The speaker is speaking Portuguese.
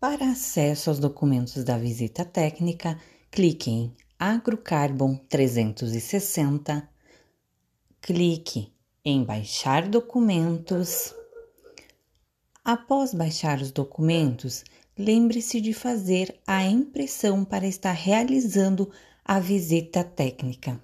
Para acesso aos documentos da visita técnica, clique em Agrocarbon 360, clique em Baixar documentos. Após baixar os documentos, lembre-se de fazer a impressão para estar realizando a visita técnica.